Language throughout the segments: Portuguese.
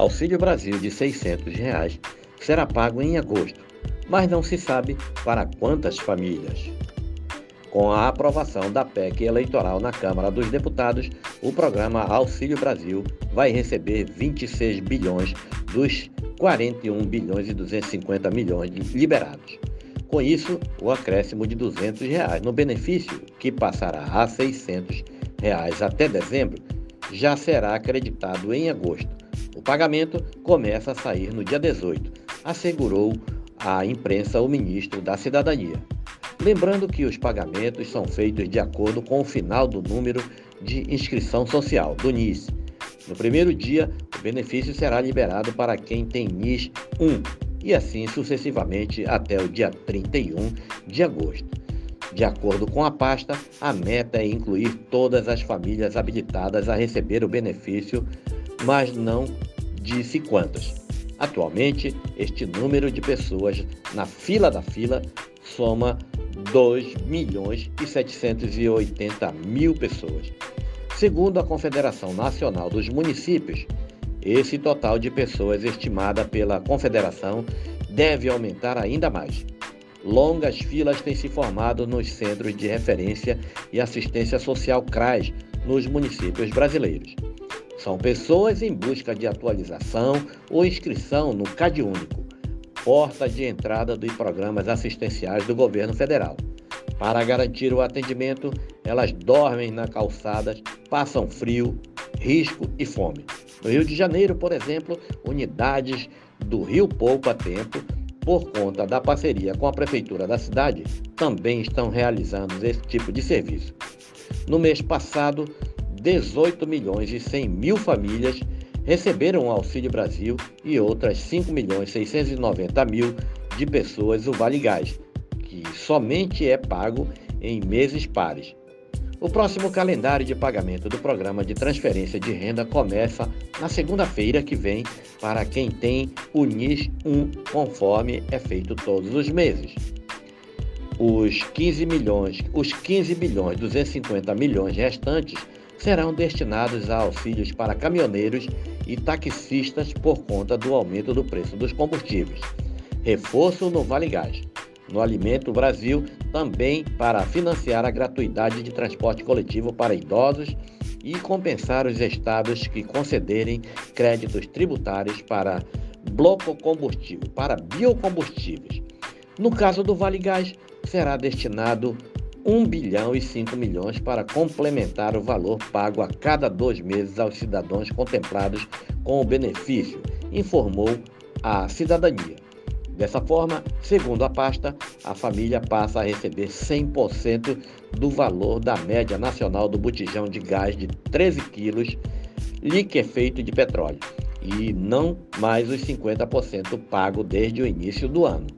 Auxílio Brasil de 600 reais será pago em agosto, mas não se sabe para quantas famílias. Com a aprovação da PEC eleitoral na Câmara dos Deputados, o programa Auxílio Brasil vai receber 26 bilhões dos 41 bilhões e 250 milhões liberados. Com isso, o acréscimo de 200 reais no benefício, que passará a 600 reais até dezembro, já será acreditado em agosto. O pagamento começa a sair no dia 18, assegurou à imprensa o ministro da Cidadania. Lembrando que os pagamentos são feitos de acordo com o final do número de inscrição social, do NIS. No primeiro dia, o benefício será liberado para quem tem NIS 1 e assim sucessivamente até o dia 31 de agosto. De acordo com a pasta, a meta é incluir todas as famílias habilitadas a receber o benefício, mas não disse quantas. Atualmente, este número de pessoas na fila da fila soma 2 milhões e 780 mil pessoas. Segundo a Confederação Nacional dos Municípios, esse total de pessoas estimada pela Confederação deve aumentar ainda mais. Longas filas têm se formado nos centros de referência e assistência social CRAS nos municípios brasileiros. São pessoas em busca de atualização ou inscrição no CadÚnico, porta de entrada dos programas assistenciais do governo federal. Para garantir o atendimento, elas dormem na calçadas, passam frio, risco e fome. No Rio de Janeiro, por exemplo, unidades do Rio Poupa Tempo, por conta da parceria com a prefeitura da cidade, também estão realizando esse tipo de serviço. No mês passado, 18 milhões e 100 mil famílias receberam o Auxílio Brasil e outras 5 milhões 690 mil de pessoas o Vale Gás, que somente é pago em meses pares. O próximo calendário de pagamento do programa de transferência de renda começa na segunda-feira que vem para quem tem o NIS 1, conforme é feito todos os meses. Os 15 milhões, os 15 bilhões 250 milhões restantes serão destinados a auxílios para caminhoneiros e taxistas por conta do aumento do preço dos combustíveis. Reforço no Vale Gás. No Alimento Brasil, também para financiar a gratuidade de transporte coletivo para idosos e compensar os estados que concederem créditos tributários para bloco combustível, para biocombustíveis. No caso do Vale Gás, será destinado 1 bilhão e 5 milhões para complementar o valor pago a cada dois meses aos cidadãos contemplados com o benefício, informou a cidadania. Dessa forma, segundo a pasta, a família passa a receber 100% do valor da média nacional do botijão de gás de 13 quilos liquefeito de petróleo e não mais os 50% pago desde o início do ano.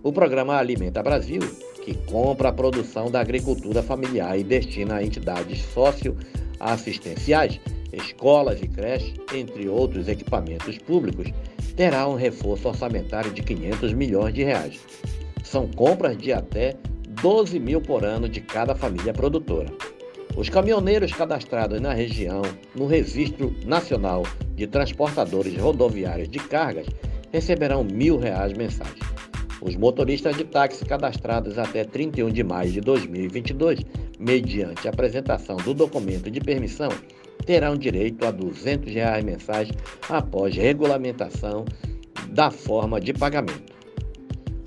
O programa Alimenta Brasil que compra a produção da agricultura familiar e destina a entidades socioassistenciais, escolas e creches, entre outros equipamentos públicos, terá um reforço orçamentário de 500 milhões de reais. São compras de até 12 mil por ano de cada família produtora. Os caminhoneiros cadastrados na região no Registro Nacional de Transportadores Rodoviários de Cargas receberão mil reais mensais. Os motoristas de táxi cadastrados até 31 de maio de 2022, mediante apresentação do documento de permissão, terão direito a 200 reais mensais após regulamentação da forma de pagamento.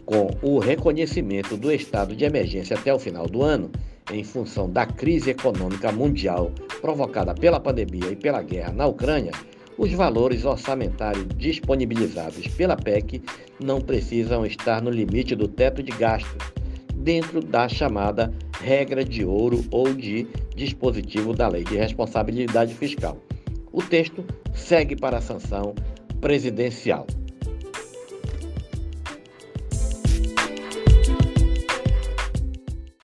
Com o reconhecimento do estado de emergência até o final do ano, em função da crise econômica mundial provocada pela pandemia e pela guerra na Ucrânia, os valores orçamentários disponibilizados pela PEC não precisam estar no limite do teto de gasto, dentro da chamada regra de ouro ou de dispositivo da Lei de Responsabilidade Fiscal. O texto segue para a sanção presidencial.